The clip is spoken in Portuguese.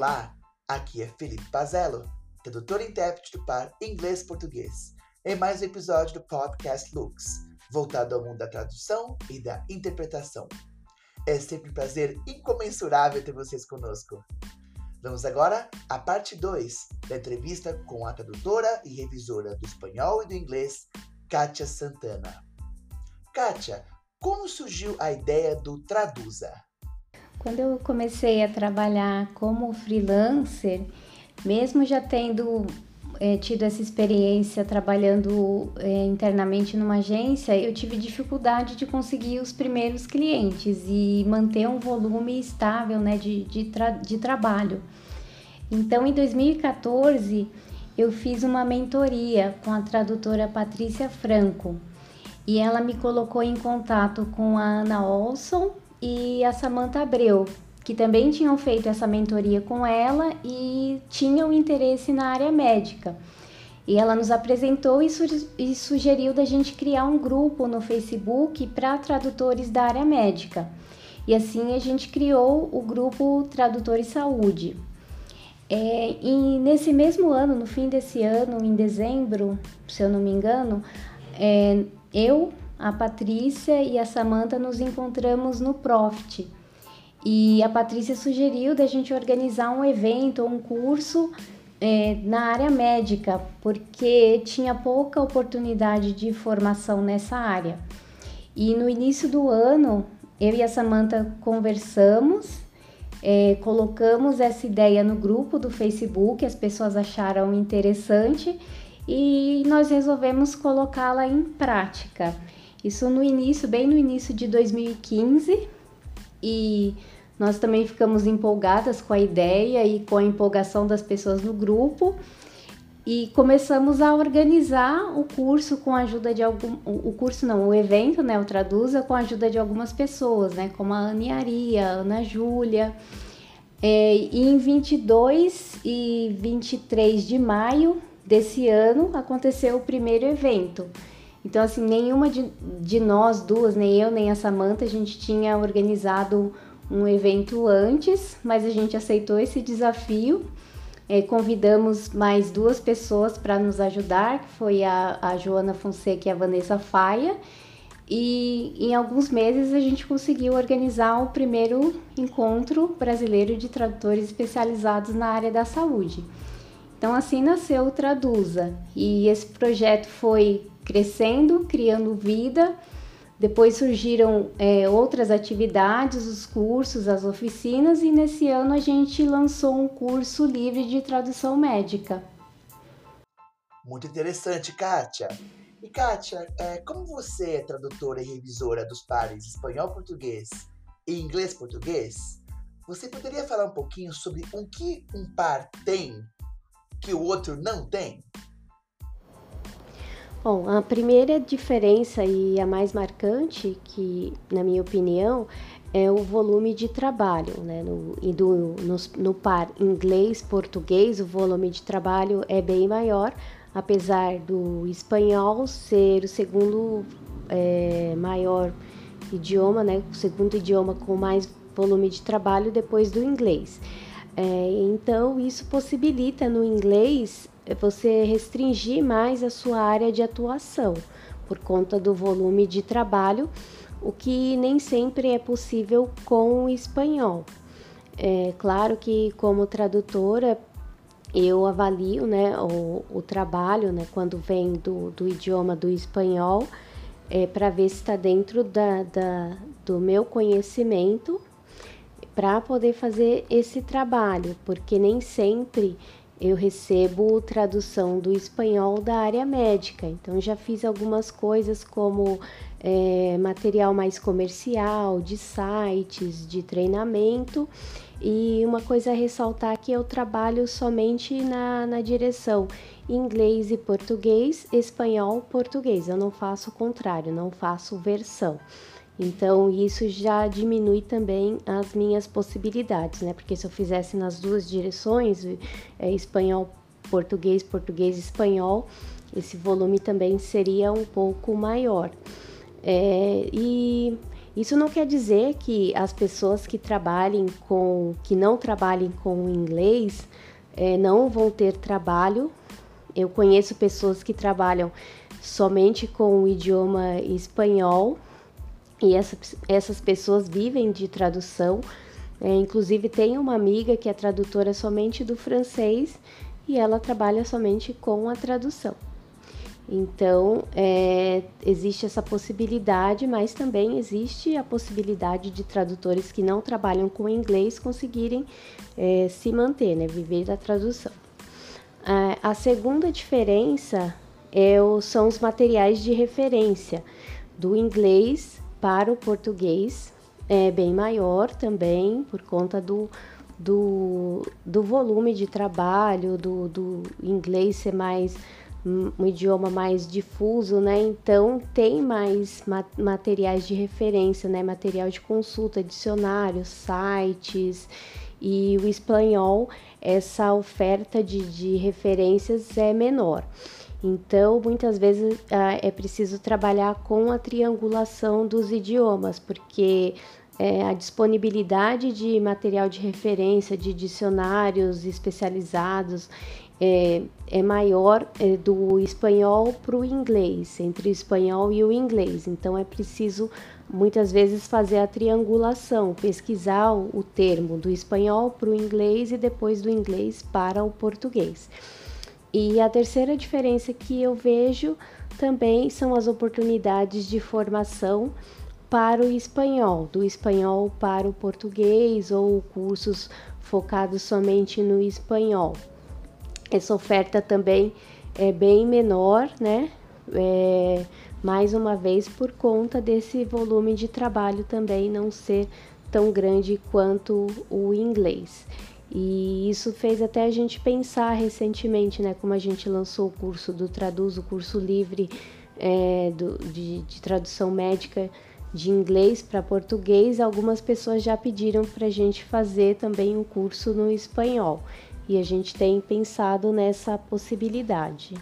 Olá, aqui é Felipe Pazello, tradutor e intérprete do par inglês-português, em mais um episódio do podcast Lux, voltado ao mundo da tradução e da interpretação. É sempre um prazer incomensurável ter vocês conosco. Vamos agora à parte 2 da entrevista com a tradutora e revisora do espanhol e do inglês, Kátia Santana. Kátia, como surgiu a ideia do Traduza? Quando eu comecei a trabalhar como freelancer, mesmo já tendo é, tido essa experiência trabalhando é, internamente numa agência, eu tive dificuldade de conseguir os primeiros clientes e manter um volume estável né, de, de, tra de trabalho. Então, em 2014, eu fiz uma mentoria com a tradutora Patrícia Franco e ela me colocou em contato com a Ana Olson e a Samantha Abreu, que também tinham feito essa mentoria com ela e tinham interesse na área médica. E ela nos apresentou e, su sugeriu da gente criar um grupo no Facebook para tradutores da área médica. E assim a gente criou o grupo Tradutores Saúde. É, e nesse mesmo ano, no fim desse ano, em dezembro, se eu não me engano, é, eu, a Patrícia e a Samanta nos encontramos no Profit. E a Patrícia sugeriu da gente organizar um evento um curso é, na área médica, porque tinha pouca oportunidade de formação nessa área. E no início do ano, eu e a Samanta conversamos, é, colocamos essa ideia no grupo do Facebook, as pessoas acharam interessante e nós resolvemos colocá-la em prática. Isso no início, bem no início de 2015, e nós também ficamos empolgadas com a ideia e com a empolgação das pessoas no grupo e começamos a organizar o curso com a ajuda de algum o curso não, o evento, né, o Traduza com a ajuda de algumas pessoas, né, como a Aniaria, a Ana Júlia. É, e em 22 e 23 de maio desse ano aconteceu o primeiro evento. Então, assim, nenhuma de, de nós duas, nem eu nem a Samanta, a gente tinha organizado um evento antes, mas a gente aceitou esse desafio. É, convidamos mais duas pessoas para nos ajudar, que foi a, a Joana Fonseca e a Vanessa Faia. E em alguns meses a gente conseguiu organizar o primeiro encontro brasileiro de tradutores especializados na área da saúde. Então assim nasceu o Traduza e esse projeto foi crescendo, criando vida. Depois surgiram é, outras atividades, os cursos, as oficinas, e nesse ano a gente lançou um curso livre de tradução médica. Muito interessante, Kátia. E Kátia, é, como você é tradutora e revisora dos pares espanhol-português e inglês-português, você poderia falar um pouquinho sobre o que um par tem que o outro não tem? Bom, a primeira diferença e a mais marcante, que na minha opinião, é o volume de trabalho. Né? No, do, no, no par inglês-português, o volume de trabalho é bem maior, apesar do espanhol ser o segundo é, maior idioma, né? o segundo idioma com mais volume de trabalho depois do inglês. É, então, isso possibilita no inglês é você restringir mais a sua área de atuação por conta do volume de trabalho, o que nem sempre é possível com o espanhol. É claro que como tradutora eu avalio né, o, o trabalho né, quando vem do, do idioma do espanhol é, para ver se está dentro da, da, do meu conhecimento para poder fazer esse trabalho, porque nem sempre eu recebo tradução do espanhol da área médica. Então já fiz algumas coisas como é, material mais comercial, de sites, de treinamento. E uma coisa a ressaltar que eu trabalho somente na, na direção inglês e português, espanhol, português. Eu não faço o contrário, não faço versão. Então, isso já diminui também as minhas possibilidades, né? Porque se eu fizesse nas duas direções, é, espanhol, português, português, espanhol, esse volume também seria um pouco maior. É, e Isso não quer dizer que as pessoas que trabalhem com, que não trabalhem com inglês, é, não vão ter trabalho. Eu conheço pessoas que trabalham somente com o idioma espanhol e essa, essas pessoas vivem de tradução. É, inclusive, tem uma amiga que é tradutora somente do francês e ela trabalha somente com a tradução. Então, é, existe essa possibilidade, mas também existe a possibilidade de tradutores que não trabalham com inglês conseguirem é, se manter, né, viver da tradução. É, a segunda diferença é o, são os materiais de referência do inglês para o português, é bem maior também por conta do, do, do volume de trabalho, do, do inglês ser mais um idioma mais difuso, né? Então tem mais materiais de referência, né? Material de consulta, dicionários, sites e o espanhol, essa oferta de, de referências é menor. Então, muitas vezes ah, é preciso trabalhar com a triangulação dos idiomas, porque é, a disponibilidade de material de referência, de dicionários especializados, é, é maior é, do espanhol para o inglês, entre o espanhol e o inglês. Então é preciso muitas vezes fazer a triangulação, pesquisar o, o termo do espanhol para o inglês e depois do inglês para o português. E a terceira diferença que eu vejo também são as oportunidades de formação para o espanhol, do espanhol para o português ou cursos focados somente no espanhol. Essa oferta também é bem menor, né? É, mais uma vez por conta desse volume de trabalho também não ser tão grande quanto o inglês. E isso fez até a gente pensar recentemente, né? Como a gente lançou o curso do Traduz, o curso livre é, do, de, de tradução médica de inglês para português, algumas pessoas já pediram para a gente fazer também um curso no espanhol e a gente tem pensado nessa possibilidade.